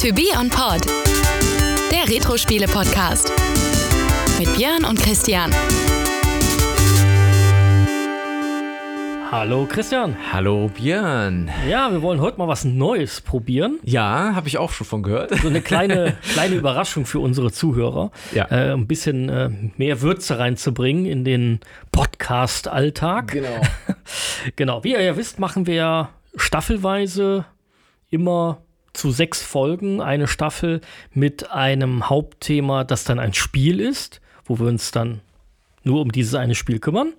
To Be On Pod, der Retro-Spiele-Podcast. Mit Björn und Christian. Hallo Christian. Hallo Björn. Ja, wir wollen heute mal was Neues probieren. Ja, habe ich auch schon von gehört. So eine kleine, kleine Überraschung für unsere Zuhörer. Ja. Äh, ein bisschen äh, mehr Würze reinzubringen in den Podcast-Alltag. Genau. Genau. Wie ihr ja wisst, machen wir staffelweise immer zu sechs Folgen eine Staffel mit einem Hauptthema, das dann ein Spiel ist, wo wir uns dann nur um dieses eine Spiel kümmern.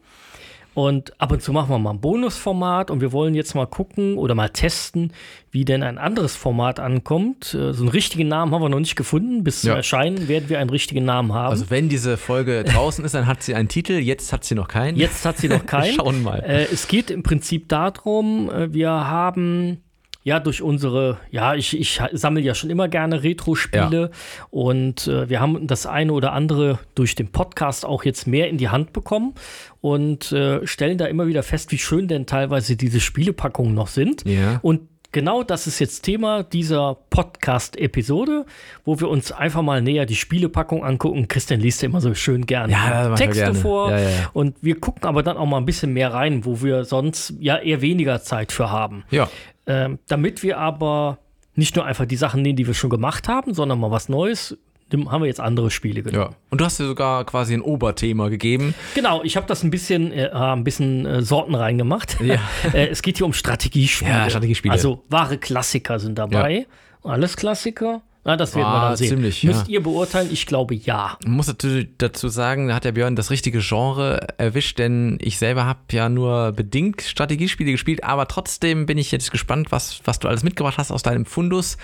Und ab und zu machen wir mal ein Bonusformat und wir wollen jetzt mal gucken oder mal testen, wie denn ein anderes Format ankommt. Äh, So einen richtigen Namen haben wir noch nicht gefunden. Bis zum Ja. Erscheinen werden wir einen richtigen Namen haben. Also wenn diese Folge draußen ist, dann hat sie einen Titel. Jetzt hat sie noch keinen. Jetzt hat sie noch keinen. Schauen mal. Äh, es geht im Prinzip darum, äh, wir haben ja durch unsere, ja, ich, ich sammle ja schon immer gerne Retro-Spiele und äh, wir haben das eine oder andere durch den Podcast auch jetzt mehr in die Hand bekommen und äh, stellen da immer wieder fest, wie schön denn teilweise diese Spielepackungen noch sind. Ja. Und genau das ist jetzt Thema dieser Podcast-Episode, wo wir uns einfach mal näher die Spielepackung angucken. Christian liest ja immer so schön gerne Ja, Texte gerne. vor. Ja, ja, ja. Und wir gucken aber dann auch mal ein bisschen mehr rein, wo wir sonst ja eher weniger Zeit für haben. Ja. Ähm, damit wir aber nicht nur einfach die Sachen nehmen, die wir schon gemacht haben, sondern mal was Neues, haben wir jetzt andere Spiele genommen. ja. Und du hast dir sogar quasi ein Oberthema gegeben. Genau, ich habe das ein bisschen, äh, ein bisschen äh, Sorten reingemacht. Ja. äh, es geht hier um Strategiespiele. Ja, Strategiespiele. Also wahre Klassiker sind dabei. Alles Klassiker? Na, das werden wir Ah, dann sehen. ziemlich, Müsst ja. ihr beurteilen? Ich glaube ja. Man muss natürlich dazu sagen, da hat der Björn das richtige Genre erwischt, denn ich selber habe ja nur bedingt Strategiespiele gespielt, aber trotzdem bin ich jetzt gespannt, was, was du alles mitgebracht hast aus deinem Fundus.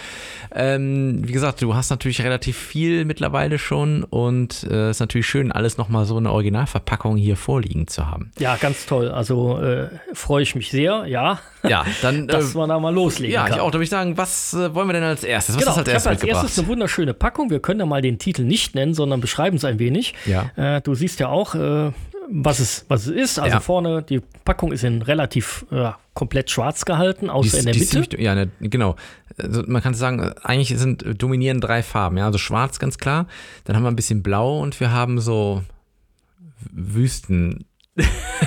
Ähm, wie gesagt, du hast natürlich relativ viel mittlerweile schon und es äh, ist natürlich schön, alles nochmal so eine Originalverpackung hier vorliegen zu haben. Ja, ganz toll. Also äh, freue ich mich sehr, ja, Ja, dann. dass äh, man da mal loslegen ja, kann. ich auch. Da würde ich sagen, was äh, wollen wir denn als erstes? Was Genau, ist als erstes habe als mitgebracht? erstes eine wunderschöne Packung. Wir können ja mal den Titel nicht nennen, sondern beschreiben es ein wenig. Ja. Äh, du siehst ja auch, äh, was, es, was es ist. Also Ja. vorne, die Packung ist in relativ äh, komplett schwarz gehalten, Die außer ist- in der die Mitte. ziemlich, ja, ne, genau. Also man kann sagen, eigentlich sind dominieren drei Farben. Ja, also schwarz ganz klar. Dann haben wir ein bisschen blau und wir haben so Wüsten,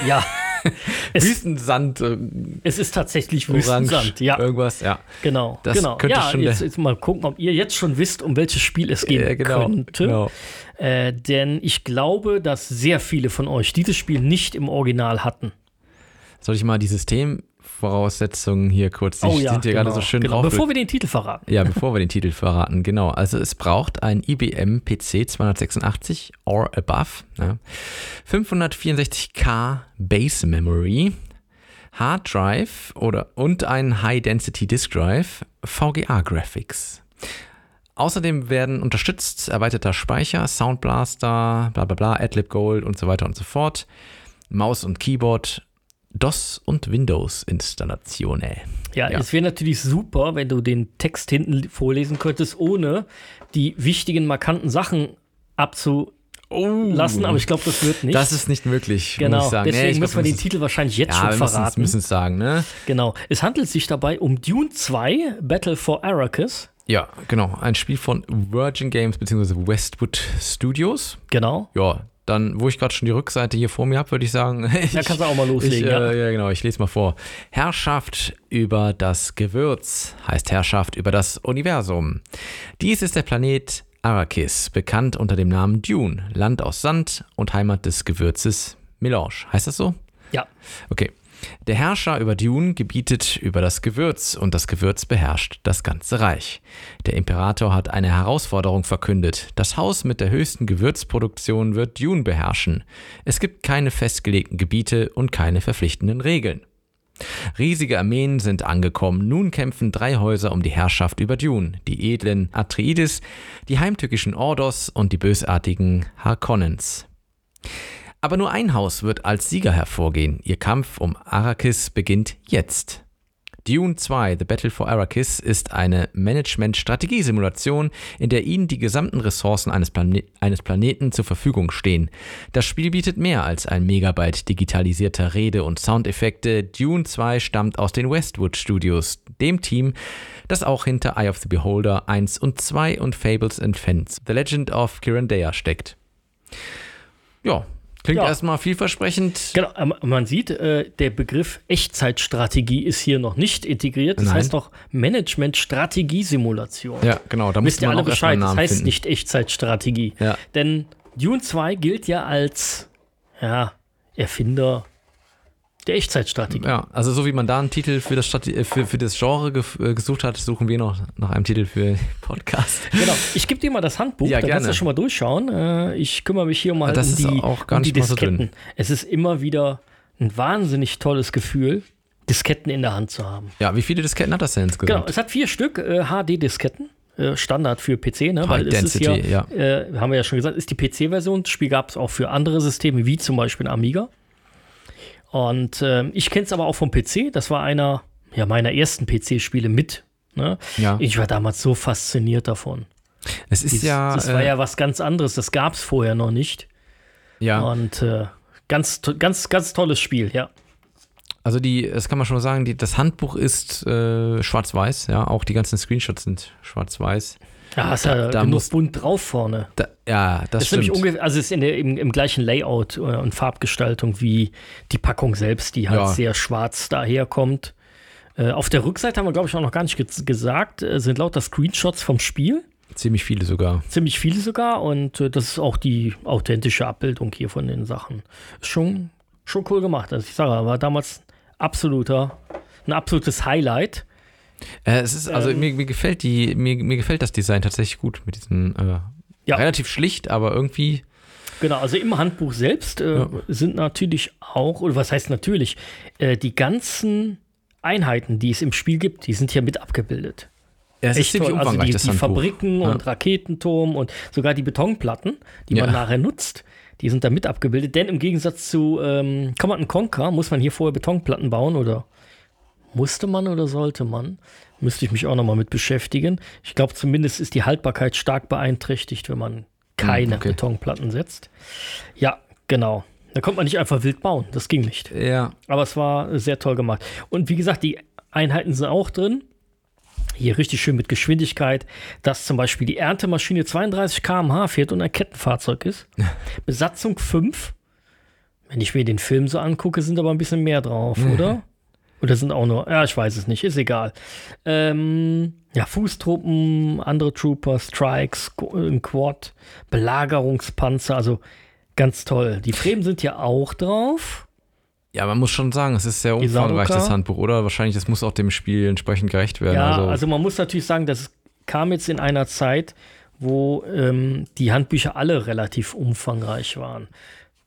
ja, es, Wüstensand, äh, es ist tatsächlich orange, Wüstensand. Ja, irgendwas. Ja, genau. Das genau. könnte ja, schon jetzt, jetzt mal gucken, ob ihr jetzt schon wisst, um welches Spiel es gehen Äh, genau, könnte. genau. Äh, denn ich glaube, dass sehr viele von euch dieses Spiel nicht im Original hatten. Soll ich mal die Systemvoraussetzungen hier kurz? Die oh ja, sind hier genau, gerade so schön genau. drauf. Bevor wir den Titel verraten. Ja, bevor wir den Titel verraten, genau. Also es braucht ein IBM PC 286 or above, ja. 564K Base Memory, Hard Drive oder, und ein High Density Disk Drive, VGA Graphics. Außerdem werden unterstützt erweiterter Speicher, Sound Blaster, bla bla bla, AdLib Gold und so weiter und so fort, Maus und Keyboard, DOS und Windows Installationen. Ja, Ja. es wäre natürlich super, wenn du den Text hinten vorlesen könntest, ohne die wichtigen, markanten Sachen abzulassen. Aber ich glaube, das wird nicht. Das ist nicht möglich, muss genau. ich sagen. Deswegen Nee, müssen wir den Titel wahrscheinlich jetzt ja, schon wir müssen verraten. es sagen, ne? Genau. Es handelt sich dabei um Dune 2, Battle for Arrakis. Ja, genau. Ein Spiel von Virgin Games bzw. Westwood Studios. Genau. Ja, dann, wo ich gerade schon die Rückseite hier vor mir habe, würde ich sagen. Ich, Da kannst du auch mal loslegen. Ich, ja. äh, ja, genau, ich lese mal vor. Herrschaft über das Gewürz heißt Herrschaft über das Universum. Dies ist der Planet Arrakis, bekannt unter dem Namen Dune, Land aus Sand und Heimat des Gewürzes Melange. Heißt das so? ja. Okay. Der Herrscher über Dune gebietet über das Gewürz und das Gewürz beherrscht das ganze Reich. Der Imperator hat eine Herausforderung verkündet. Das Haus mit der höchsten Gewürzproduktion wird Dune beherrschen. Es gibt keine festgelegten Gebiete und keine verpflichtenden Regeln. Riesige Armeen sind angekommen. Nun kämpfen drei Häuser um die Herrschaft über Dune. Die edlen Atreides, die heimtückischen Ordos und die bösartigen Harkonnens. Aber nur ein Haus wird als Sieger hervorgehen. Ihr Kampf um Arrakis beginnt jetzt. Dune 2, The Battle for Arrakis, ist eine Management-Strategiesimulation, in der Ihnen die gesamten Ressourcen eines, Plane eines Planeten zur Verfügung stehen. Das Spiel bietet mehr als ein Megabyte digitalisierter Rede- und Soundeffekte. Dune 2 stammt aus den Westwood Studios, dem Team, das auch hinter Eye of the Beholder 1 und 2 und Fables and Fens, The Legend of Kirandea steckt. Ja, klingt Ja. erstmal vielversprechend. Genau, ähm, man sieht, äh, der Begriff Echtzeitstrategie ist hier noch nicht integriert. Das Nein. heißt noch Management-Strategiesimulation. Ja, genau, da Wisst ihr alle Bescheid, das heißt finden. nicht Echtzeitstrategie. Ja. Denn Dune 2 gilt ja als ja, Erfinder der Echtzeitstrategie. Ja, also so wie man da einen Titel für das, Strate äh, für, für das Genre äh, gesucht hat, suchen wir noch nach einem Titel für den Podcast. Genau. Ich gebe dir mal das Handbuch, Ja, da kannst gerne. du schon mal durchschauen. Äh, Ich kümmere mich hier mal Das um die, auch gar um die mal so. Disketten. Es ist immer wieder ein wahnsinnig tolles Gefühl, Disketten in der Hand zu haben. Ja, wie viele Disketten hat das denn Genau, insgesamt? es hat vier Stück äh, HD-Disketten. äh, Standard für PC, ne? Weil es ist Density, ja, äh, haben wir ja schon gesagt, ist die PC-Version. Das Spiel gab es auch für andere Systeme, wie zum Beispiel Amiga. Und ähm, ich kenne es aber auch vom PC. Das war einer ja, meiner ersten PC-Spiele mit. Ne? Ja. Ich war damals so fasziniert davon. Es ist Dies- ja, das war äh, ja was ganz anderes. Das gab es vorher noch nicht. ja, Und äh, ganz, ganz, ganz tolles Spiel, ja. also die, das kann man schon mal sagen, die, das Handbuch ist äh, schwarz-weiß, ja, auch die ganzen Screenshots sind schwarz-weiß. Da hast du ja da genug bunt drauf vorne. Da, ja, das, Das stimmt. ungefähr, also es ist in der, im, im gleichen Layout äh, und Farbgestaltung wie die Packung selbst, die halt Ja. sehr schwarz daherkommt. Äh, auf der Rückseite haben wir, glaube ich, auch noch gar nicht ge gesagt, äh, sind lauter Screenshots vom Spiel. Ziemlich viele sogar. Ziemlich viele sogar. Und äh, das ist auch die authentische Abbildung hier von den Sachen. Ist schon, schon cool gemacht. Also ich sage, war damals absoluter, ein absolutes Highlight. Äh, es ist, also Ähm. mir, mir gefällt die, mir, mir gefällt das Design tatsächlich gut mit diesen äh, Ja. relativ schlicht, aber irgendwie Genau, also im Handbuch selbst äh, Ja. sind natürlich auch, oder was heißt natürlich, äh, die ganzen Einheiten, die es im Spiel gibt, die sind hier mit abgebildet. ja, es Echt toll. Also die, die. Fabriken Ja. und Raketenturm und sogar die Betonplatten, die Ja. man nachher nutzt, die sind da mit abgebildet. Denn im Gegensatz zu ähm, Command Conquer muss man hier vorher Betonplatten bauen oder musste man oder sollte man? Müsste ich mich auch nochmal mit beschäftigen. Ich glaube, zumindest ist die Haltbarkeit stark beeinträchtigt, wenn man keine okay. Betonplatten setzt. Ja, genau. Da konnte man nicht einfach wild bauen. Das ging nicht. Ja, Aber es war sehr toll gemacht. Und wie gesagt, die Einheiten sind auch drin. Hier richtig schön mit Geschwindigkeit, dass zum Beispiel die Erntemaschine 32 km/h fährt und ein Kettenfahrzeug ist. Besatzung 5. Wenn ich mir den Film so angucke, sind aber ein bisschen mehr drauf, oder? Oder sind auch nur, ja, ich weiß es nicht, ist egal. Ähm, ja, Fußtruppen, andere Trooper, Strikes, ein Quad, Belagerungspanzer, also ganz toll. Die Fremen sind ja auch drauf. ja, man muss schon sagen, es ist sehr umfangreich, das Handbuch, oder? Wahrscheinlich, das muss auch dem Spiel entsprechend gerecht werden. Ja, also, also, man muss natürlich sagen, das kam jetzt in einer Zeit, wo ähm, die Handbücher alle relativ umfangreich waren.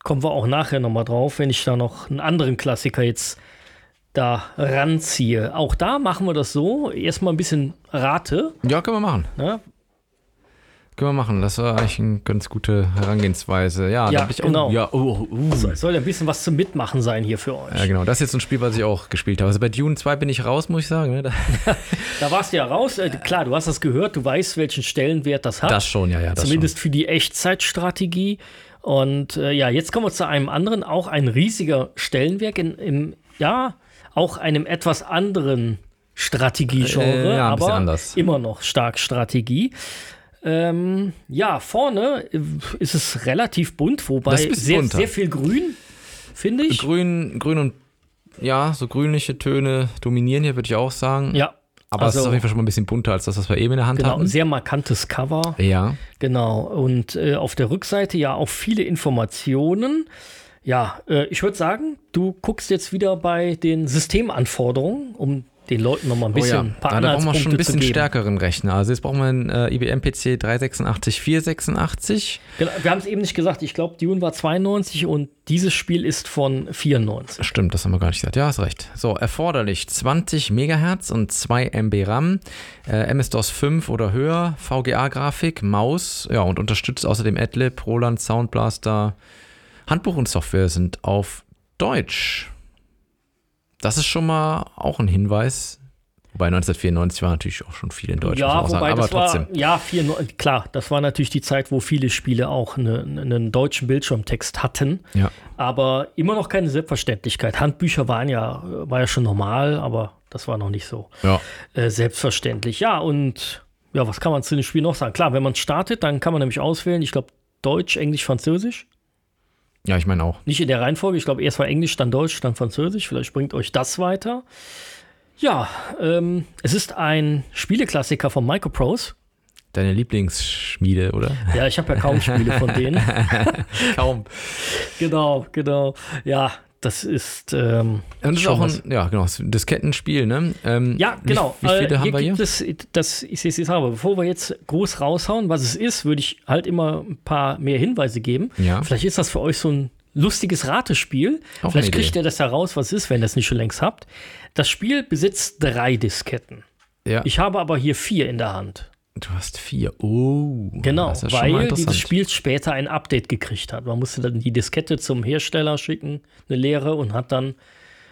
Kommen wir auch nachher nochmal drauf, wenn ich da noch einen anderen Klassiker jetzt da ranziehe. Auch da machen wir das so, erstmal ein bisschen Rate. ja, können wir machen. Ne? Können wir machen. Das war eigentlich eine ganz gute Herangehensweise. Ja, Ja, da ich, genau. Oh, ja, oh, oh. So, es soll ja ein bisschen was zum Mitmachen sein hier für euch. Ja, genau. Das ist jetzt ein Spiel, was ich auch gespielt habe. Also bei Dune 2 bin ich raus, muss ich sagen. Ne? Da- Da warst du ja raus. Äh, klar, du hast das gehört, du weißt, welchen Stellenwert das hat. Das schon, ja, ja. Das Zumindest für die Echtzeitstrategie. Und äh, ja, jetzt kommen wir zu einem anderen, auch ein riesiger Stellenwerk in, im, ja, auch einem etwas anderen Strategiegenre, Äh, ja, aber anders. immer noch stark Strategie. Ähm, ja, vorne äh, ist es relativ bunt, wobei sehr, bunter. sehr viel grün, finde ich. Grün, grün und ja, so grünliche Töne dominieren hier, würde ich auch sagen. Ja, Aber es ist also- auf jeden Fall schon mal ein bisschen bunter als das, was wir eben in der Hand genau, hatten. sehr markantes Cover. Ja. Genau. Und äh, auf der Rückseite ja auch viele Informationen. Ja, äh, ich würde sagen, du guckst jetzt wieder bei den Systemanforderungen, um den Leuten noch mal ein bisschen ein paar Oh da, da brauchen wir schon ein bisschen stärkeren Rechner. Also jetzt brauchen wir einen äh, IBM PC 386 486. Genau, wir haben es eben nicht gesagt. Ich glaube, Dune war 92 und dieses Spiel ist von 94. Stimmt, das haben wir gar nicht gesagt. Ja, hast recht. So, erforderlich 20 Megahertz und 2 MB RAM, äh, MS-DOS 5 oder höher, VGA-Grafik, Maus, ja, und unterstützt außerdem Adlib, Roland, Sound Blaster. Handbuch und Software sind auf Deutsch. Das ist schon mal auch ein Hinweis, Wobei 1994 war natürlich auch schon viel in Deutschland. Ja, wobei sagen. aber das trotzdem. war, ja, vier, klar, das war natürlich die Zeit, wo viele Spiele auch eine, einen deutschen Bildschirmtext hatten. Ja. Aber immer noch keine Selbstverständlichkeit. Handbücher waren ja, war ja schon normal, aber das war noch nicht so Ja. äh, selbstverständlich. Ja, und ja, was kann man zu dem Spiel noch sagen? Klar, wenn man startet, dann kann man nämlich auswählen, ich glaube, Deutsch, Englisch, Französisch. Ja, ich meine auch. Nicht in der Reihenfolge. Ich glaube, erst war Englisch, dann Deutsch, dann Französisch. Vielleicht bringt euch das weiter. Ja, ähm, es ist ein Spieleklassiker von Microprose. Deine Lieblingsschmiede, oder? Ja, ich habe ja kaum Spiele von denen. Kaum. genau, genau. Ja, das ist. Ähm, das ist auch ein, ja, genau, das Diskettenspiel, ne? Ähm, Ja, genau. Wie, wie viele Äh, haben wir hier? Es, das, ich sehe es aber, bevor wir jetzt groß raushauen, was es ist, würde ich halt immer ein paar mehr Hinweise geben. Ja. Vielleicht ist das für euch so ein lustiges Ratespiel. Auch Vielleicht kriegt Idee. ihr das heraus, was es ist, wenn ihr es nicht schon längst habt. Das Spiel besitzt drei Disketten. Ja. Ich habe aber hier vier in der Hand. Du hast vier. Oh. Genau, das ist ja weil dieses Spiel später ein Update gekriegt hat. Man musste dann die Diskette zum Hersteller schicken, eine leere, und hat dann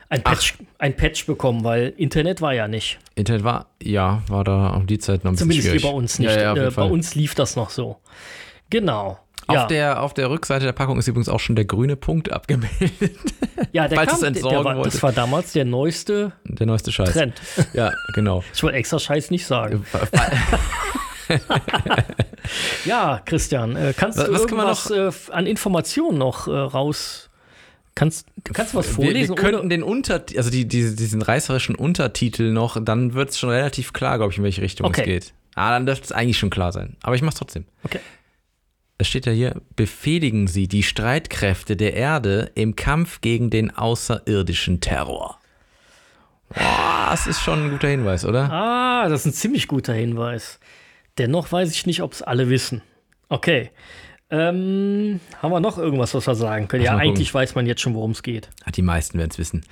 ein Patch, ein Patch bekommen, weil Internet war ja nicht. Internet war, ja, war da um die Zeit noch ein Zumindest bisschen hier schwierig. bei uns nicht. Ja, ja, äh, bei uns lief das noch so. Genau. Auf, ja, der, auf der Rückseite der Packung ist übrigens auch schon der grüne Punkt abgemeldet. ja, der falls kam, es der, der entsorgen war, das war damals der neueste Der neueste Scheiß. Trend. Ja, genau. Ich wollte extra Scheiß nicht sagen. Ja, Christian, äh, kannst Was- du was irgendwas äh, f- an Informationen noch äh, raus? Kannst, kannst du was Wir, vorlesen? wir könnten ohne- den Unter, also die, die, diesen reißerischen Untertitel noch, dann wird es schon relativ klar, glaube ich, in welche Richtung Okay. es geht. Ah, dann dürfte es eigentlich schon klar sein. Aber ich mach's trotzdem. Okay. Es steht ja hier, befehligen Sie die Streitkräfte der Erde im Kampf gegen den außerirdischen Terror. Boah, das ist schon ein guter Hinweis, oder? Ah, das ist ein ziemlich guter Hinweis. Dennoch weiß ich nicht, ob es alle wissen. Okay. Ähm, haben wir noch irgendwas, was wir sagen können? Lass Ja, eigentlich weiß man jetzt schon, worum es geht. Ah, Die meisten werden es wissen.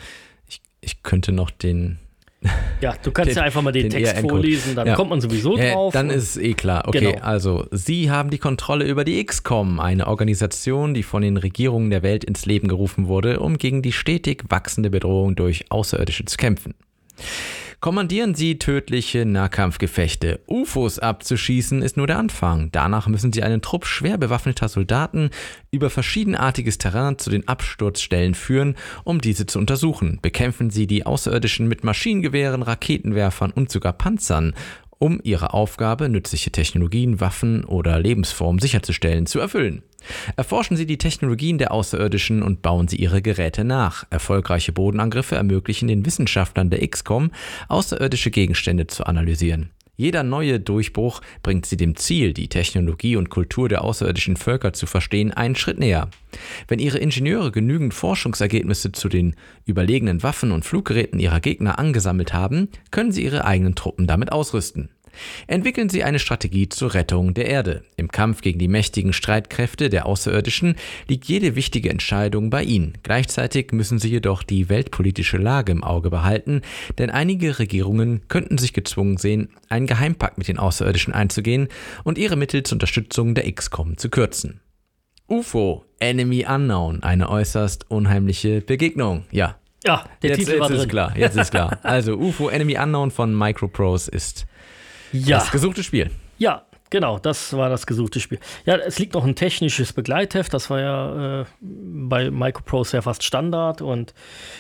Ich, ich könnte noch den. Ja, du kannst Den- ja einfach mal den, den Text ERN-Code. vorlesen, dann Ja. kommt man sowieso Ja, drauf. dann Und- ist es eh klar. Okay, Genau. also Sie haben die Kontrolle über die XCOM, eine Organisation, die von den Regierungen der Welt ins Leben gerufen wurde, um gegen die stetig wachsende Bedrohung durch Außerirdische zu kämpfen. Kommandieren Sie tödliche Nahkampfgefechte. UFOs abzuschießen ist nur der Anfang. Danach müssen Sie einen Trupp schwer bewaffneter Soldaten über verschiedenartiges Terrain zu den Absturzstellen führen, um diese zu untersuchen. Bekämpfen Sie die Außerirdischen mit Maschinengewehren, Raketenwerfern und sogar Panzern, um ihre Aufgabe, nützliche Technologien, Waffen oder Lebensformen sicherzustellen, zu erfüllen. Erforschen Sie die Technologien der Außerirdischen und bauen Sie ihre Geräte nach. Erfolgreiche Bodenangriffe ermöglichen den Wissenschaftlern der XCOM, außerirdische Gegenstände zu analysieren. Jeder neue Durchbruch bringt sie dem Ziel, die Technologie und Kultur der außerirdischen Völker zu verstehen, einen Schritt näher. Wenn ihre Ingenieure genügend Forschungsergebnisse zu den überlegenen Waffen und Fluggeräten ihrer Gegner angesammelt haben, können sie ihre eigenen Truppen damit ausrüsten. Entwickeln Sie eine Strategie zur Rettung der Erde. Im Kampf gegen die mächtigen Streitkräfte der Außerirdischen liegt jede wichtige Entscheidung bei Ihnen. Gleichzeitig müssen Sie jedoch die weltpolitische Lage im Auge behalten, denn einige Regierungen könnten sich gezwungen sehen, einen Geheimpakt mit den Außerirdischen einzugehen und ihre Mittel zur Unterstützung der XCOM zu kürzen. UFO, Enemy Unknown, eine äußerst unheimliche Begegnung. Ja, ja, der jetzt, Titel jetzt war ist drin. es klar. Jetzt ist klar. Also UFO, Enemy Unknown von Microprose ist Ja, das gesuchte Spiel. ja, genau, das war das gesuchte Spiel. Ja, es liegt noch ein technisches Begleitheft, das war ja äh, bei Microprose ja fast Standard. Und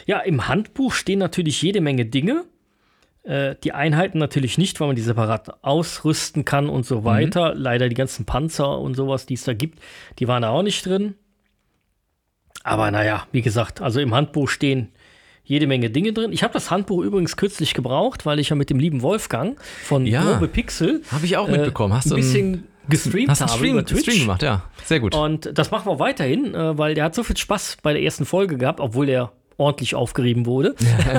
ja, im Handbuch stehen natürlich jede Menge Dinge. Äh, die Einheiten natürlich nicht, weil man die separat ausrüsten kann und so weiter. Leider die ganzen Panzer und sowas, die es da gibt, die waren da auch nicht drin. Aber naja, wie gesagt, also im Handbuch stehen jede Menge Dinge drin. Ich habe das Handbuch übrigens kürzlich gebraucht, weil ich ja mit dem lieben Wolfgang von Ja. Grobe Pixel Habe ich auch äh, mitbekommen. Hast du ein bisschen gestreamt Hast habe Stream, über Twitch. Stream gemacht, ja. Sehr gut. Und das machen wir weiterhin, äh, weil der hat so viel Spaß bei der ersten Folge gehabt, obwohl der ordentlich aufgerieben wurde.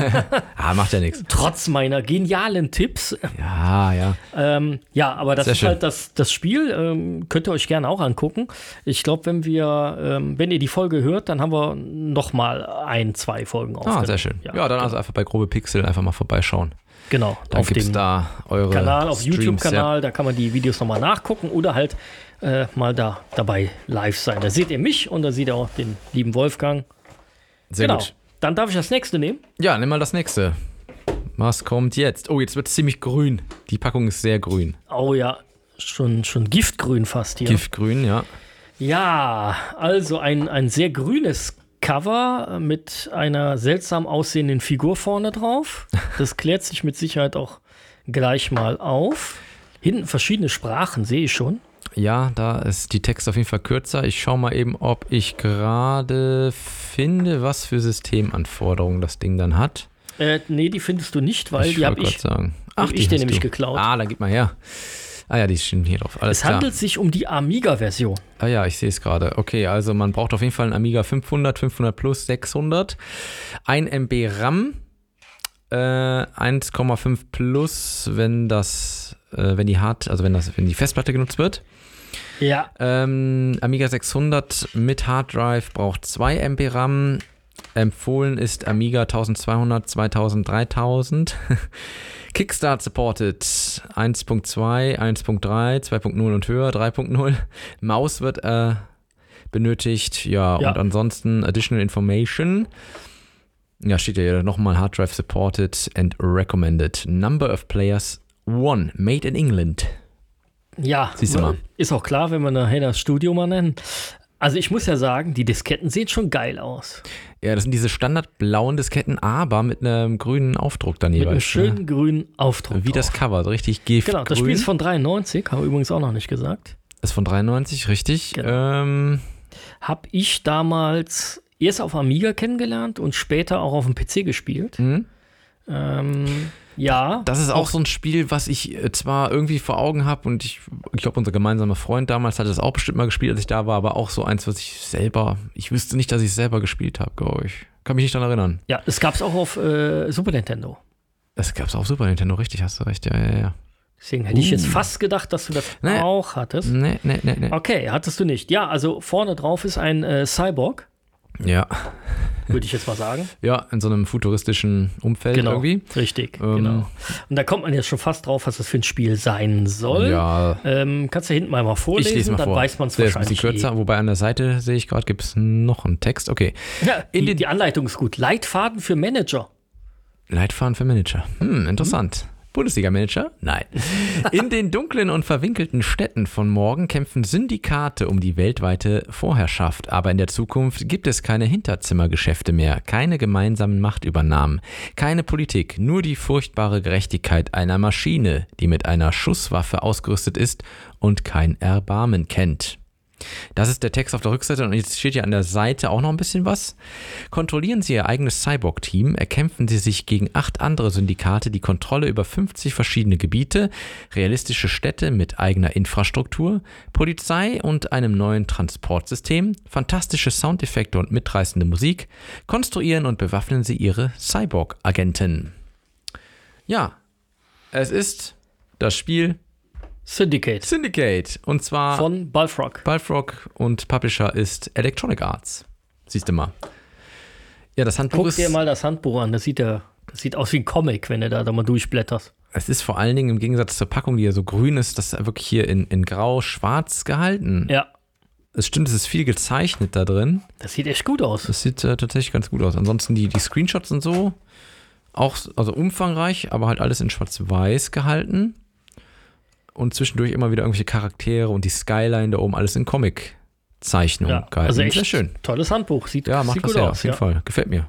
ah, macht ja nichts. Trotz meiner genialen Tipps. Ja, ja. Ähm, ja, aber das Sehr ist schön. halt das, das Spiel. Ähm, könnt ihr euch gerne auch angucken. Ich glaube, wenn wir, ähm, wenn ihr die Folge hört, dann haben wir noch mal ein, zwei Folgen Ah, aufgenommen. sehr schön. Ja, dann genau. also einfach bei grobe Pixel einfach mal vorbeischauen. genau. Dann auf gibt es dem da eure Kanal, auf YouTube-Kanal, da kann man die Videos nochmal nachgucken oder halt äh, mal da dabei live sein. Da seht ihr mich und da seht ihr auch den lieben Wolfgang. Ja. Sehr genau. gut. Dann darf ich das nächste nehmen. Ja, nimm mal das nächste. Was kommt jetzt? Oh, jetzt wird es ziemlich grün. Die Packung ist sehr grün. Oh ja, schon, schon giftgrün fast hier. Giftgrün, ja. Ja, also ein, ein sehr grünes Cover mit einer seltsam aussehenden Figur vorne drauf. Das klärt sich mit Sicherheit auch gleich mal auf. Hinten verschiedene Sprachen, sehe ich schon. Ja, da ist die Text auf jeden Fall kürzer. Ich schaue mal eben, ob ich gerade finde, was für Systemanforderungen das Ding dann hat. Äh, nee, die findest du nicht, weil ich die habe ich, sagen. hab Ach, ich die dir hast nämlich du. geklaut. Ah, dann gib mal her. Ah ja, die stehen hier drauf. Alles es klar. handelt sich um die Amiga-Version. Ah ja, ich sehe es gerade. Okay, also man braucht auf jeden Fall einen Amiga 500, 500 plus, 600. 1 MB RAM, äh, 1,5 plus, wenn das, äh, wenn die hart, also wenn das, wenn die Festplatte genutzt wird. Ja. Ähm, Amiga 600 mit Hard Drive braucht 2 MB RAM. Empfohlen ist Amiga 1200, 2000, 3000. Kickstart supported 1.2, 1.3, 2.0 und höher, 3.0. Maus wird äh, benötigt, ja, Ja. und ansonsten Additional Information. Ja, steht ja hier nochmal Hard Drive supported and recommended. Number of players one, made in England. Ja, Siehst du mal. ist auch klar, wenn wir nachher das Studio mal nennen. Also ich muss ja sagen, die Disketten sehen schon geil aus. Ja, das sind diese standardblauen Disketten, aber mit einem grünen Aufdruck dann Mit einem jeweils. schönen ne? grünen Aufdruck. Wie das drauf. Cover, so richtig giftgrün. Genau, das Spiel ist von 93, haben wir übrigens auch noch nicht gesagt. ist von 93, richtig. Genau. Ähm, Habe ich damals erst auf Amiga kennengelernt und später auch auf dem PC gespielt. hm? Ähm, ja. Das ist auch so ein Spiel, was ich äh, zwar irgendwie vor Augen habe und ich, ich glaube, unser gemeinsamer Freund damals hat es auch bestimmt mal gespielt, als ich da war, aber auch so eins, was ich selber, ich wüsste nicht, dass ich es selber gespielt habe, glaube ich. Kann mich nicht daran erinnern. Ja, es gab es auch auf äh, Super Nintendo. Das gab es auf Super Nintendo, richtig, hast du recht, ja, ja, ja. Deswegen hätte ich jetzt Uh. fast gedacht, dass du das Nee. auch hattest. Nee, nee, nee, nee. Okay, hattest du nicht. Ja, also vorne drauf ist ein äh, Cyborg, Ja. würde ich jetzt mal sagen. Ja, in so einem futuristischen Umfeld Genau, irgendwie. richtig, Ähm, genau. Und da kommt man jetzt schon fast drauf, was das für ein Spiel sein soll. Ja, Ähm, kannst du hinten mal, mal vorlesen, ich lese mal dann vor. weiß man es Der ist ein wahrscheinlich. bisschen kürzer, wobei an der Seite sehe ich gerade, gibt es noch einen Text. Okay. Eh. Ja, In die, den- die Anleitung ist gut. Leitfaden für Manager. Leitfaden für Manager. Hm, interessant. Bundesliga-Manager? Nein. In den dunklen und verwinkelten Städten von morgen kämpfen Syndikate um die weltweite Vorherrschaft. Aber in der Zukunft gibt es keine Hinterzimmergeschäfte mehr, keine gemeinsamen Machtübernahmen, keine Politik, nur die furchtbare Gerechtigkeit einer Maschine, die mit einer Schusswaffe ausgerüstet ist und kein Erbarmen kennt. Das ist der Text auf der Rückseite und jetzt steht hier an der Seite auch noch ein bisschen was. Kontrollieren Sie Ihr eigenes Cyborg-Team, erkämpfen Sie sich gegen acht andere Syndikate die Kontrolle über 50 verschiedene Gebiete, realistische Städte mit eigener Infrastruktur, Polizei und einem neuen Transportsystem, fantastische Soundeffekte und mitreißende Musik, konstruieren und bewaffnen Sie Ihre Cyborg-Agenten. Ja, es ist das Spiel Syndicate Syndicate und zwar von Bullfrog. Bullfrog und Publisher ist Electronic Arts. Siehst du mal. Ja, das Handbuch Guck ist, dir mal das Handbuch an. Das sieht, ja, das sieht aus wie ein Comic, wenn du da, da mal durchblätterst. es ist vor allen Dingen im Gegensatz zur Packung, die ja so grün ist, das ist wirklich hier in, in grau-schwarz gehalten. Ja, Es stimmt, es ist viel gezeichnet da drin. das sieht echt gut aus. Das sieht äh, tatsächlich ganz gut aus. Ansonsten die, die Screenshots und so, auch also umfangreich, aber halt alles in schwarz-weiß gehalten. Und zwischendurch immer wieder irgendwelche Charaktere und die Skyline da oben, alles in Comic-Zeichnung Ja, gehalten. also echt Sehr schön. tolles Handbuch. Sieht, Ja, macht sieht was gut her, aus. auf jeden ja. Fall. Gefällt mir.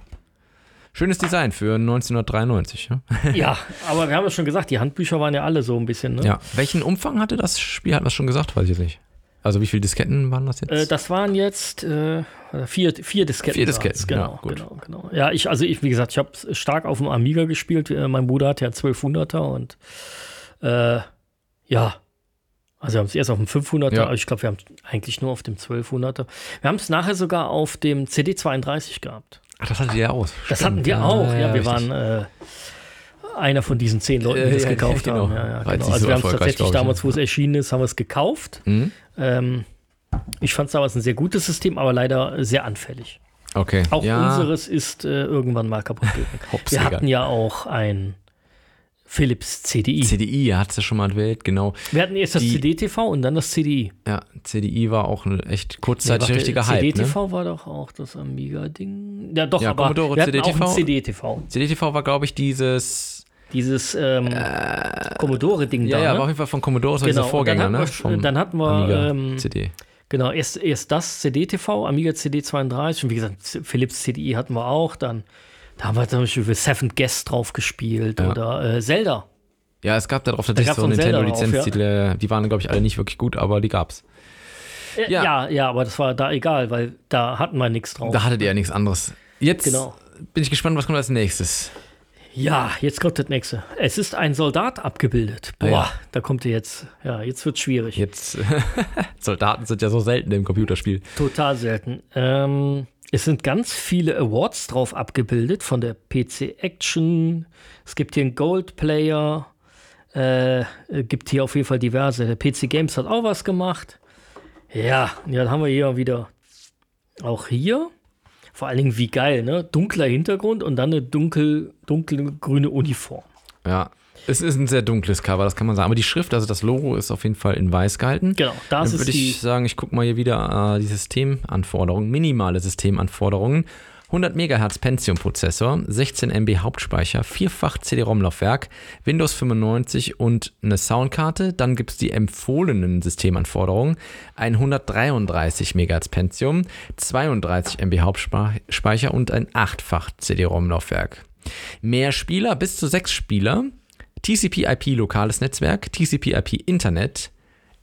Schönes Design für 1993. Ja? ja, aber wir haben ja schon gesagt, die Handbücher waren ja alle so ein bisschen. Ne? ja. Welchen Umfang hatte das Spiel? Hat man schon gesagt? Weiß ich jetzt nicht. Also wie viele Disketten waren das jetzt? Äh, das waren jetzt äh, vier, vier Disketten. Vier Disketten, genau, ja, gut. genau, genau. Ja, ich, also ich, wie gesagt, ich habe stark auf dem Amiga gespielt. Äh, Mein Bruder hat ja 1200er und äh, ja, also wir haben es erst auf dem 500er, Ja. aber ich glaube, wir haben eigentlich nur auf dem 1200er. Wir haben es nachher sogar auf dem CD32 gehabt. Ach, das hattet ihr ja aus. Das Stimmt. hatten wir auch, ja. wir richtig. waren äh, einer von diesen zehn Leuten, die Äh, das ja, gekauft genau. haben. Ja, ja, genau. Also so wir haben es tatsächlich ich, damals, ne? wo es erschienen ist, haben wir es gekauft. Mhm. Ähm, ich fand es damals ein sehr gutes System, aber leider sehr anfällig. Okay. Auch ja. unseres ist äh, irgendwann mal kaputt gegangen. Wir hatten ja auch ein Philips CDI. CDI, ja, hat es ja schon mal erwähnt, genau. Wir hatten erst das CD-TV und dann das CDI. Ja, CDI war auch ein echt kurzzeitig Nee, richtiger Hype. Ne? CD-TV war doch auch das Amiga-Ding. Ja, doch, Ja, aber Commodore wir hatten auch CD-TV. ein CD-TV. CDTV war, glaube ich, dieses Dieses ähm, Commodore-Ding Ja, da. ja, ne? war auf jeden Fall von Commodore, das war Genau, dieser Vorgänger, dann ne? hatten wir- Vom dann hatten wir, Amiga ähm, CD. Genau, erst, erst das CD-TV, Amiga CD32 und wie gesagt, Philips CDI hatten wir auch. Dann da haben wir zum Beispiel für Seven Guest drauf gespielt Ja. oder äh, Zelda. Ja, es gab darauf tatsächlich gab's so so ein Zelda Nintendo-Lizenztitel, die waren, glaube ich, alle nicht wirklich gut, aber die gab's. Äh, Ja. ja. ja, aber das war da egal, weil da hatten wir nichts drauf. Da hattet ihr ja nichts anderes. Jetzt Genau. bin ich gespannt, was kommt als nächstes. Ja, jetzt kommt das nächste. Es ist ein Soldat abgebildet. Boah, Ah, ja. da kommt ihr jetzt. Ja, jetzt wird schwierig. Jetzt, Soldaten sind ja so selten im Computerspiel. Total selten. Ähm, es sind ganz viele Awards drauf abgebildet von der PC Action. Es gibt hier einen Gold Player. Äh, äh, gibt hier auf jeden Fall diverse. Der PC Games hat auch was gemacht. Ja, dann haben wir hier wieder auch hier. Vor allen Dingen, wie geil, ne? Dunkler Hintergrund und dann eine dunkel, dunkelgrüne Uniform. Ja. Es ist ein sehr dunkles Cover, das kann man sagen. Aber die Schrift, also das Logo, ist auf jeden Fall in weiß gehalten. Genau, das Dann würde ich sagen, ich gucke mal hier wieder äh, die Systemanforderungen, minimale Systemanforderungen. 100 MHz Pentium-Prozessor, 16 MB Hauptspeicher, vierfach CD-ROM-Laufwerk, Windows 95 und eine Soundkarte. Dann gibt es die empfohlenen Systemanforderungen. Ein 133 MHz Pentium, 32 MB Hauptspeicher und ein achtfach CD-ROM-Laufwerk. Mehr Spieler, bis zu sechs Spieler, TCP/IP lokales Netzwerk, TCP/IP Internet,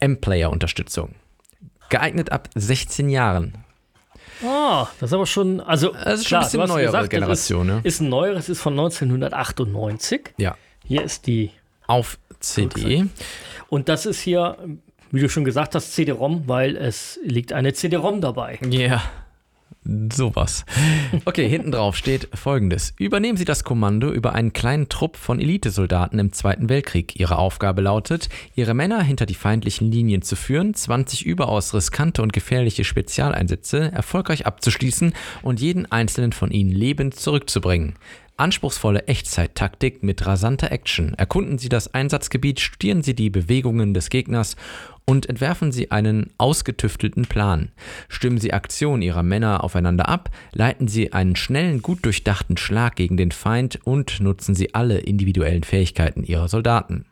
M-Player-Unterstützung. Geeignet ab 16 Jahren. Ah, das ist aber schon. Also, Das ist schon klar, ein bisschen neuere gesagt, Generation, das ne? ist, ist ein neueres, ist von 1998. Ja. Hier ist die. Auf CD. Und das ist hier, wie du schon gesagt hast, CD-ROM, weil es liegt eine CD-ROM dabei. Ja. Sowas. Okay, hinten drauf steht folgendes. Übernehmen Sie das Kommando über einen kleinen Trupp von Elitesoldaten im Zweiten Weltkrieg. Ihre Aufgabe lautet, Ihre Männer hinter die feindlichen Linien zu führen, 20 überaus riskante und gefährliche Spezialeinsätze erfolgreich abzuschließen und jeden einzelnen von ihnen lebend zurückzubringen. Anspruchsvolle Echtzeittaktik mit rasanter Action. Erkunden Sie das Einsatzgebiet, studieren Sie die Bewegungen des Gegners und entwerfen Sie einen ausgetüftelten Plan. Stimmen Sie Aktionen Ihrer Männer aufeinander ab, leiten Sie einen schnellen, gut durchdachten Schlag gegen den Feind und nutzen Sie alle individuellen Fähigkeiten Ihrer Soldaten.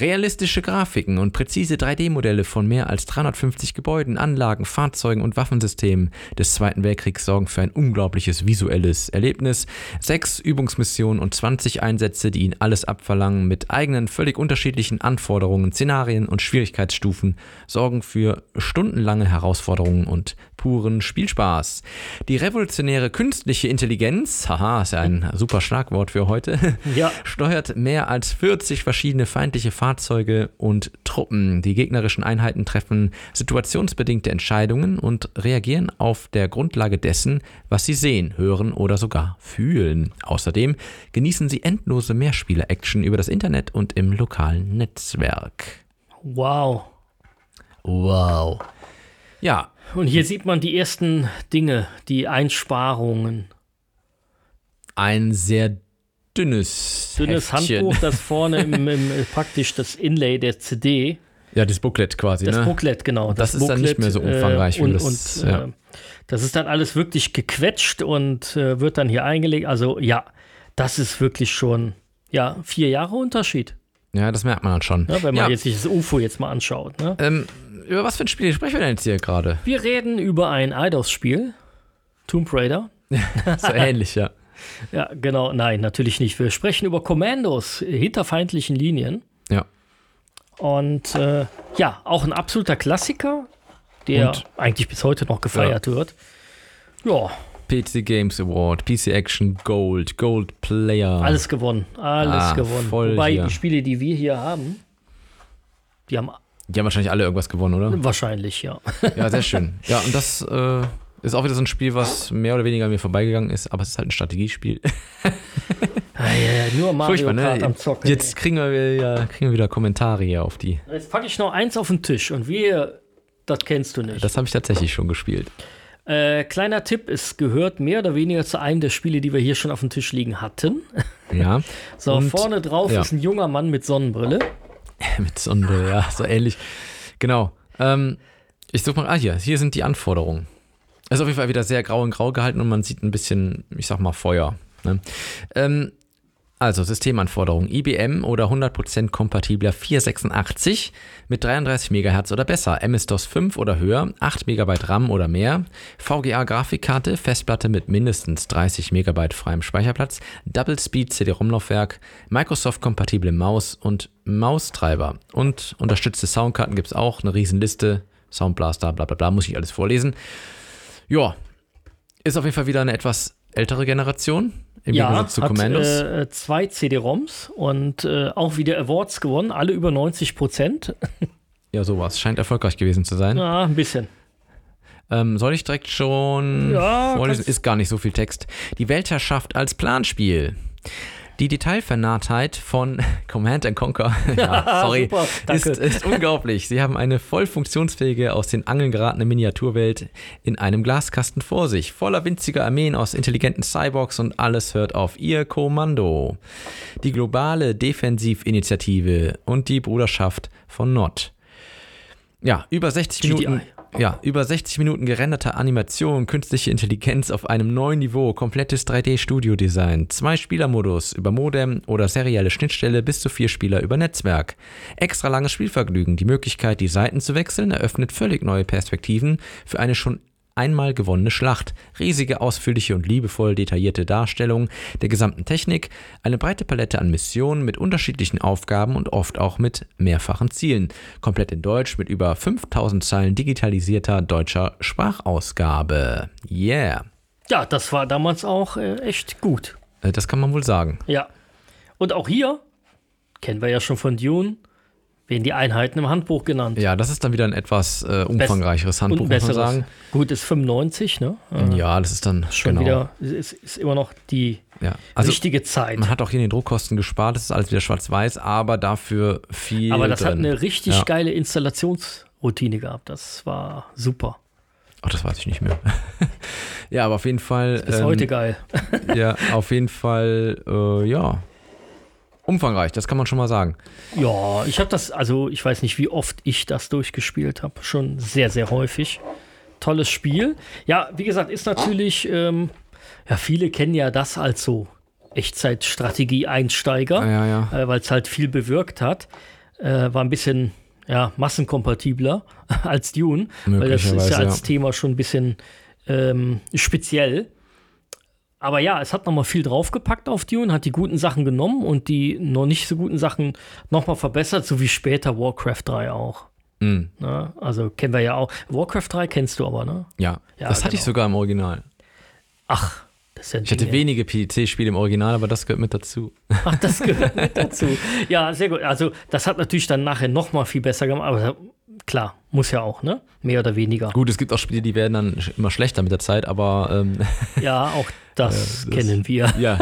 Realistische Grafiken und präzise 3D-Modelle von mehr als 350 Gebäuden, Anlagen, Fahrzeugen und Waffensystemen des Zweiten Weltkriegs sorgen für ein unglaubliches visuelles Erlebnis. Sechs Übungsmissionen und 20 Einsätze, die Ihnen alles abverlangen, mit eigenen, völlig unterschiedlichen Anforderungen, Szenarien und Schwierigkeitsstufen, sorgen für stundenlange Herausforderungen und puren Spielspaß. Die revolutionäre künstliche Intelligenz, haha, ist ja ein super Schlagwort für heute, Ja. steuert mehr als 40 verschiedene feindliche Fahrzeuge und Truppen. Die gegnerischen Einheiten treffen situationsbedingte Entscheidungen und reagieren auf der Grundlage dessen, was sie sehen, hören oder sogar fühlen. Außerdem genießen sie endlose Mehrspieler-Action über das Internet und im lokalen Netzwerk. Wow. Wow. Ja, Und hier sieht man die ersten Dinge, die Einsparungen. ein sehr dünnes, Dünnes Heftchen. Handbuch, das vorne im, im, praktisch das Inlay der CD, Ja, das Booklet quasi, das ne? Booklet, genau. Das ist dann nicht mehr so umfangreich, wie und, das- und, ja. äh, das ist dann alles wirklich gequetscht und äh, wird dann hier eingelegt. Also ja, das ist wirklich schon, ja, vier Jahre Unterschied. Ja, das merkt man dann schon. Ne, wenn man ja, jetzt sich das UFO jetzt mal anschaut. Ne? ähm, über was für ein Spiel sprechen wir denn jetzt hier gerade? Wir reden über ein IDOS-Spiel, Tomb Raider. So ähnlich, ja. Ja, genau. Nein, natürlich nicht. Wir sprechen über Kommandos hinter feindlichen Linien. Ja. Und äh, ja, auch ein absoluter Klassiker, der Und- eigentlich bis heute noch gefeiert wird. Ja, PC Games Award, PC Action Gold, Gold Player. alles gewonnen. Alles Ah, gewonnen. Wobei hier. die Spiele, die wir hier haben, die haben Die haben wahrscheinlich alle irgendwas gewonnen, oder? wahrscheinlich, ja. Ja, sehr schön. Ja, und das äh, ist auch wieder so ein Spiel, was mehr oder weniger an mir vorbeigegangen ist, aber es ist halt ein Strategiespiel. Ah, ja, ja, nur Mario Furchtbar, Kart ne? am Zocken. Jetzt kriegen wir, ja, kriegen wir wieder Kommentare hier auf die. Jetzt packe ich noch eins auf den Tisch und wir, das kennst du nicht. Das habe ich tatsächlich schon gespielt. Äh, kleiner Tipp, es gehört mehr oder weniger zu einem der Spiele, die wir hier schon auf dem Tisch liegen hatten. Ja. So, Und- vorne drauf ja. ist ein junger Mann mit Sonnenbrille. Mit Sonde, ja, so ähnlich. Genau. Ähm, ich suche mal, ah, hier, hier sind die Anforderungen. Es ist auf jeden Fall wieder sehr grau in grau gehalten und man sieht ein bisschen, ich sag mal, Feuer. Ne? Ähm, Also Systemanforderungen IBM oder 100% kompatibler 486 mit 33 MHz oder besser, MS-DOS 5 oder höher, 8 MB RAM oder mehr, VGA-Grafikkarte, Festplatte mit mindestens 30 MB freiem Speicherplatz, Double Speed CD-ROM-Laufwerk, Microsoft-kompatible Maus und Maustreiber. Und unterstützte Soundkarten gibt es auch, eine Riesenliste, Soundblaster, bla bla bla, muss ich alles vorlesen. Ja, ist auf jeden Fall wieder eine etwas ältere Generation. Im ja, Gegensatz zu hat Commandos. äh, zwei CD-ROMs und äh, auch wieder Awards gewonnen, alle über 90 Prozent. ja, sowas. Scheint erfolgreich gewesen zu sein. Ja, ein bisschen. Ähm, soll ich direkt schon Ja, vorlesen? Ist gar nicht so viel Text. Die Weltherrschaft als Planspiel. Die Detailvernarrtheit von Command and Conquer, ja, sorry, Super, ist, ist unglaublich. Sie haben eine voll funktionsfähige, aus den Angeln geratene Miniaturwelt in einem Glaskasten vor sich, voller winziger Armeen aus intelligenten Cyborgs und alles hört auf ihr Kommando. Die globale Defensivinitiative und die Bruderschaft von Nord. Ja, über 60 GDI. Minuten. Ja, über 60 Minuten gerenderte Animation, künstliche Intelligenz auf einem neuen Niveau, komplettes 3D-Studio-Design, zwei Spielermodus über Modem oder serielle Schnittstelle bis zu vier Spieler über Netzwerk. Extra langes Spielvergnügen, die Möglichkeit, die Seiten zu wechseln, eröffnet völlig neue Perspektiven für eine schon einmal gewonnene Schlacht. Riesige, ausführliche und liebevoll detaillierte Darstellung der gesamten Technik, eine breite Palette an Missionen mit unterschiedlichen Aufgaben und oft auch mit mehrfachen Zielen. Komplett in Deutsch mit über 5000 Zeilen digitalisierter deutscher Sprachausgabe. Yeah. Ja, das war damals auch äh, echt gut. Äh, Das kann man wohl sagen. Ja. Und auch hier, kennen wir ja schon von Dune, werden die Einheiten im Handbuch genannt. Ja, das ist dann wieder ein etwas äh, umfangreicheres Und Handbuch, muss man sagen. Gut, ist 95, ne? Äh, Ja, das ist dann Schon genau. wieder, ist, ist immer noch die Ja. Also richtige Zeit. man hat auch hier in den Druckkosten gespart, das ist alles wieder schwarz-weiß, aber dafür viel Aber das drin. hat eine richtig Ja. geile Installationsroutine gehabt. Das war super. Ach, das weiß ich nicht mehr. ja, aber auf jeden Fall. Ist ähm, heute geil. Ja, auf jeden Fall, äh, ja. Umfangreich, das kann man schon mal sagen. Ja, ich habe das, also ich weiß nicht, wie oft ich das durchgespielt habe. Schon sehr, sehr häufig. Tolles Spiel. Ja, wie gesagt, ist natürlich, ähm, ja, viele kennen ja das als so Echtzeitstrategie-Einsteiger, Ja, ja. äh, weil es halt viel bewirkt hat. Äh, war ein bisschen, ja, massenkompatibler als Dune, weil das ist ja als. Thema schon ein bisschen ähm, speziell. Aber ja, es hat nochmal viel draufgepackt auf Dune, hat die guten Sachen genommen und die noch nicht so guten Sachen nochmal verbessert, so wie später Warcraft 3 auch. Mm, Ne? Also kennen wir ja auch. Warcraft 3 kennst du aber, ne? ja. Ja, das hatte ich genau. sogar im Original. Ach, das ist ja Ich hatte Dinge. wenige PC-Spiele im Original, aber das gehört mit dazu. Ach, das gehört mit dazu. Ja, sehr gut. Also, das hat natürlich dann nachher nochmal viel besser gemacht, aber klar, muss ja auch, ne? Mehr oder weniger. Gut, es gibt auch Spiele, die werden dann immer schlechter mit der Zeit, aber ähm, Ja, auch das, das- kennen wir. ja.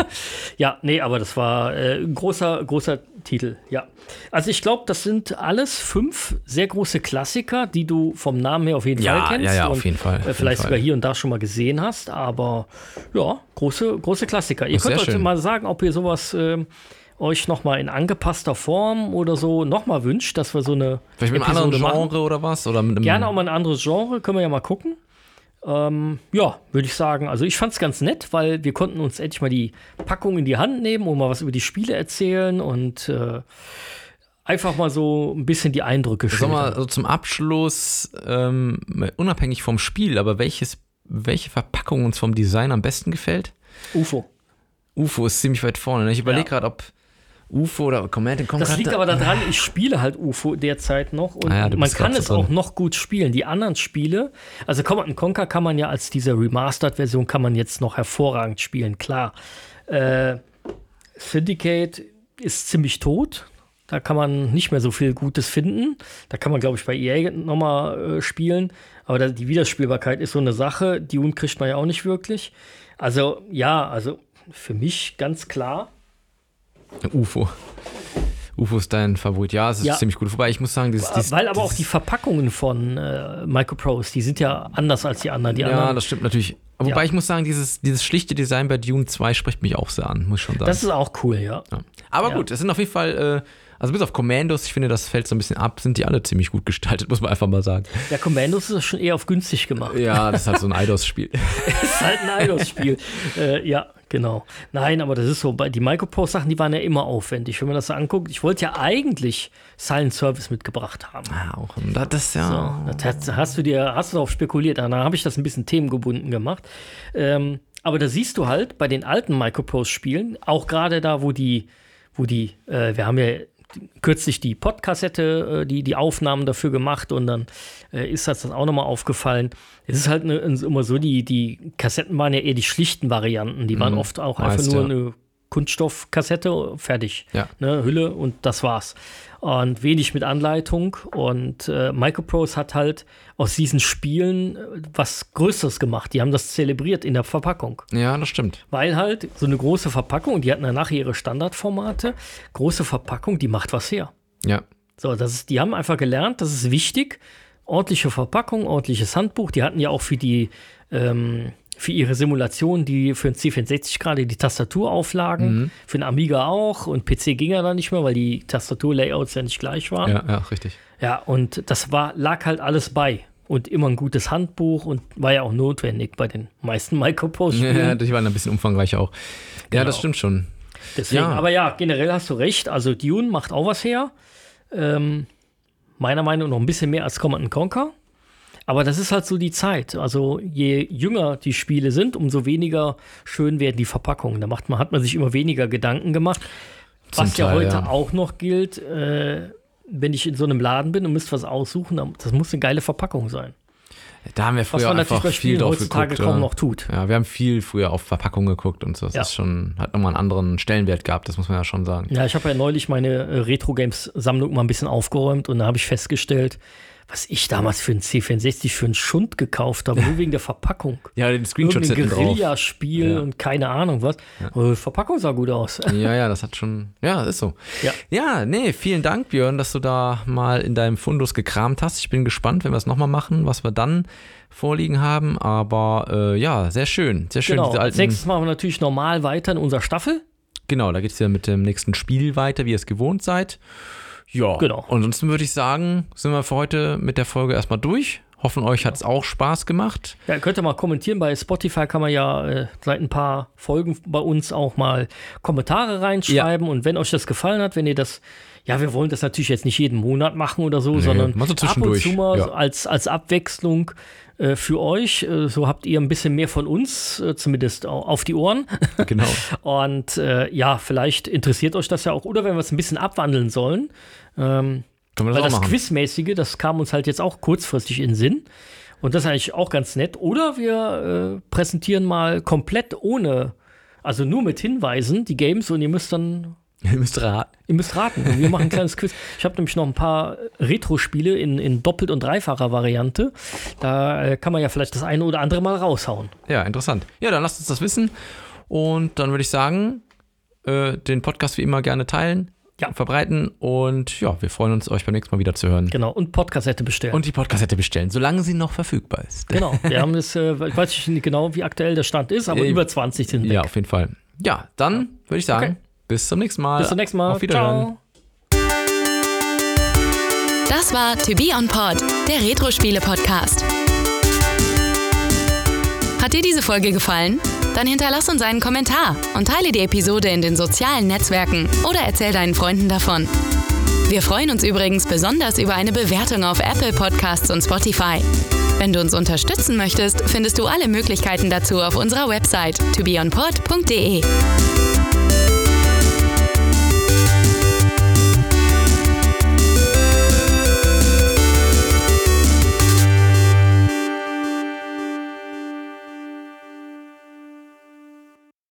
Ja, nee, aber das war äh, ein großer, großer Titel, ja. Also ich glaube, das sind alles fünf sehr große Klassiker, die du vom Namen her auf jeden Ja, Fall kennst. ja, ja, und, auf jeden Fall, auf Äh, jeden vielleicht Fall. sogar hier und da schon mal gesehen hast, aber ja, große, große Klassiker. Ihr Ach, könnt euch schön. mal sagen, ob ihr sowas ähm, euch nochmal in angepasster Form oder so nochmal wünscht, dass wir so eine Vielleicht mit einem anderen Episode Genre machen. oder was? Oder mit einem, Gerne auch mal ein anderes Genre, können wir ja mal gucken. Ähm, ja, würde ich sagen. Also ich fand es ganz nett, weil wir konnten uns endlich mal die Packung in die Hand nehmen und mal was über die Spiele erzählen und äh, einfach mal so ein bisschen die Eindrücke Sag mal, schildern. so zum Abschluss, ähm, unabhängig vom Spiel, aber welches, welche Verpackung uns vom Design am besten gefällt? UFO. UFO ist ziemlich weit vorne. ne? Ich überlege Ja. gerade, ob UFO oder Command Conquer. Das liegt aber daran, ich spiele halt UFO derzeit noch und Ah ja, man kann es drin. auch noch gut spielen. Die anderen Spiele, also Command Conquer kann man ja als diese Remastered-Version kann man jetzt noch hervorragend spielen, klar. Äh, Syndicate ist ziemlich tot. Da kann man nicht mehr so viel Gutes finden. Da kann man, glaube ich, bei EA nochmal äh, spielen. Aber da, die Wiederspielbarkeit ist so eine Sache. Dune kriegt man ja auch nicht wirklich. Also, ja, also für mich ganz klar. UFO. UFO ist dein Favorit. Ja, es ist Ja. ziemlich gut. Wobei ich muss sagen, dieses. dieses Weil aber auch die Verpackungen von äh, Microprose, die sind ja anders als die anderen. Die Ja, anderen das stimmt natürlich. Wobei Ja. ich muss sagen, dieses, dieses schlichte Design bei Dune 2 spricht mich auch sehr an, muss ich schon sagen. das ist auch cool, ja. ja. Aber ja. gut, es sind auf jeden Fall, äh, also bis auf Commandos, ich finde, das fällt so ein bisschen ab, sind die alle ziemlich gut gestaltet, muss man einfach mal sagen. Der Commandos ist schon eher auf günstig gemacht. Ja, das ist halt so ein Eidos-Spiel. Das ist halt ein Eidos-Spiel. äh, ja, Genau. Nein, aber das ist so, bei- die Microprose-Sachen, die waren ja immer aufwendig. Wenn man das so anguckt, ich wollte ja eigentlich Silent Service mitgebracht haben. Ah, auch. Das ist ja. So, das hast, hast du dir, hast du darauf spekuliert, dann habe ich das ein bisschen themengebunden gemacht. Ähm, aber da siehst du halt bei den alten Microprose-Spielen, auch gerade da, wo die, wo die, äh, wir haben ja kürzlich die Podkassette, äh, die, die Aufnahmen dafür gemacht und dann äh, ist das dann auch nochmal aufgefallen. Es ist halt ne, immer so, die, die Kassetten waren ja eher die schlichten Varianten, die waren oft auch einfach Meist, nur ja. eine Kunststoffkassette, fertig. Ja. Ne, Hülle und das war's. Und wenig mit Anleitung. Und äh, Microprose hat halt aus diesen Spielen äh, was Größeres gemacht. Die haben das zelebriert in der Verpackung. Ja, das stimmt. Weil halt so eine große Verpackung, und die hatten danach ihre Standardformate, große Verpackung, die macht was her. Ja. So, das ist, die haben einfach gelernt, das ist wichtig. Ordentliche Verpackung, ordentliches Handbuch. Die hatten ja auch für die, ähm, für ihre Simulation, die für den C64 gerade die Tastaturauflagen, für den Amiga auch und PC ging ja dann nicht mehr, weil die Tastaturlayouts ja nicht gleich waren. Ja, ja, richtig. Ja, und das war, lag halt alles bei. Und immer ein gutes Handbuch und war ja auch notwendig bei den meisten Micropost-Spielen. Ja, die waren ein bisschen umfangreicher auch. Ja, das Genau. stimmt schon. Deswegen, Ja. aber ja, generell hast du recht. Also Dune macht auch was her. Ähm, meiner Meinung nach noch ein bisschen mehr als Command Conquer. Aber das ist halt so die Zeit. Also je jünger die Spiele sind, umso weniger schön werden die Verpackungen. Da macht man, hat man sich immer weniger Gedanken gemacht. Zum was ja Teil, heute ja. auch noch gilt, äh, wenn ich in so einem Laden bin und müsst was aussuchen, das muss eine geile Verpackung sein. Da haben wir früher einfach viel drauf heutzutage geguckt. kaum ja. noch tut. Ja, wir haben viel früher auf Verpackungen geguckt und so. Das Ja. ist schon, hat nochmal einen anderen Stellenwert gehabt, das muss man ja schon sagen. Ja, ich habe ja neulich meine äh, Retro-Games-Sammlung mal ein bisschen aufgeräumt und da habe ich festgestellt, was ich damals für einen C64 für einen Schund gekauft habe, nur wegen der Verpackung. Ja, den hinten drauf. Guerilla-Spiel Ja. und keine Ahnung was. Aber die Verpackung sah gut aus. Ja, ja, das hat schon, ja, ist so. Ja. Ja, nee, vielen Dank, Björn, dass du da mal in deinem Fundus gekramt hast. Ich bin gespannt, wenn wir es nochmal machen, was wir dann vorliegen haben. Aber äh, ja, sehr schön. Sehr schön, Genau. diese Als alten. nächstes machen wir natürlich normal weiter in unserer Staffel. Genau, da geht es ja mit dem nächsten Spiel weiter, wie ihr es gewohnt seid. Ja, Genau. Ansonsten würde ich sagen, sind wir für heute mit der Folge erstmal durch. Hoffen, euch hat es auch Spaß gemacht. Ja, könnt ihr mal kommentieren. Bei Spotify kann man ja äh, seit ein paar Folgen bei uns auch mal Kommentare reinschreiben. Und wenn euch das gefallen hat, wenn ihr das, ja, wir wollen das natürlich jetzt nicht jeden Monat machen oder so, sondern mal so ab und zu mal ja. so als, als Abwechslung äh, für euch. Äh, so habt ihr ein bisschen mehr von uns, äh, zumindest au- auf die Ohren. Genau. Und äh, ja, vielleicht interessiert euch das ja auch. Oder wenn wir es ein bisschen abwandeln sollen. Ähm, Können wir weil das auch das machen. Quizmäßige, das kam uns halt jetzt auch kurzfristig in den Sinn. Und das ist eigentlich auch ganz nett. Oder wir äh, präsentieren mal komplett ohne, also nur mit Hinweisen, die Games und ihr müsst dann, Ihr müsst raten. ihr müsst raten. Wir machen ein kleines Quiz. Ich habe nämlich noch ein paar Retro-Spiele in, in doppelt- und dreifacher Variante. Da äh, kann man ja vielleicht das eine oder andere mal raushauen. Ja, interessant. Ja, dann lasst uns das wissen. Und dann würde ich sagen, äh, den Podcast wie immer gerne teilen, Ja. verbreiten. Und ja, wir freuen uns, euch beim nächsten Mal wieder zu hören. Genau. Und Podcassette bestellen. Und die Podcastsette bestellen, solange sie noch verfügbar ist. genau. Wir haben das, äh, ich weiß nicht genau, wie aktuell der Stand ist, aber Äh, über 20 sind weg. Ja, auf jeden Fall. Ja, dann würde ich sagen, Okay. Bis zum nächsten Mal. Bis zum nächsten Mal. Auf Wiederhören. Ciao. Das war To Be On Pod, der Retro-Spiele-Podcast. Hat dir diese Folge gefallen? Dann hinterlass uns einen Kommentar und teile die Episode in den sozialen Netzwerken oder erzähl deinen Freunden davon. Wir freuen uns übrigens besonders über eine Bewertung auf Apple Podcasts und Spotify. Wenn du uns unterstützen möchtest, findest du alle Möglichkeiten dazu auf unserer Website tobeonpod.de.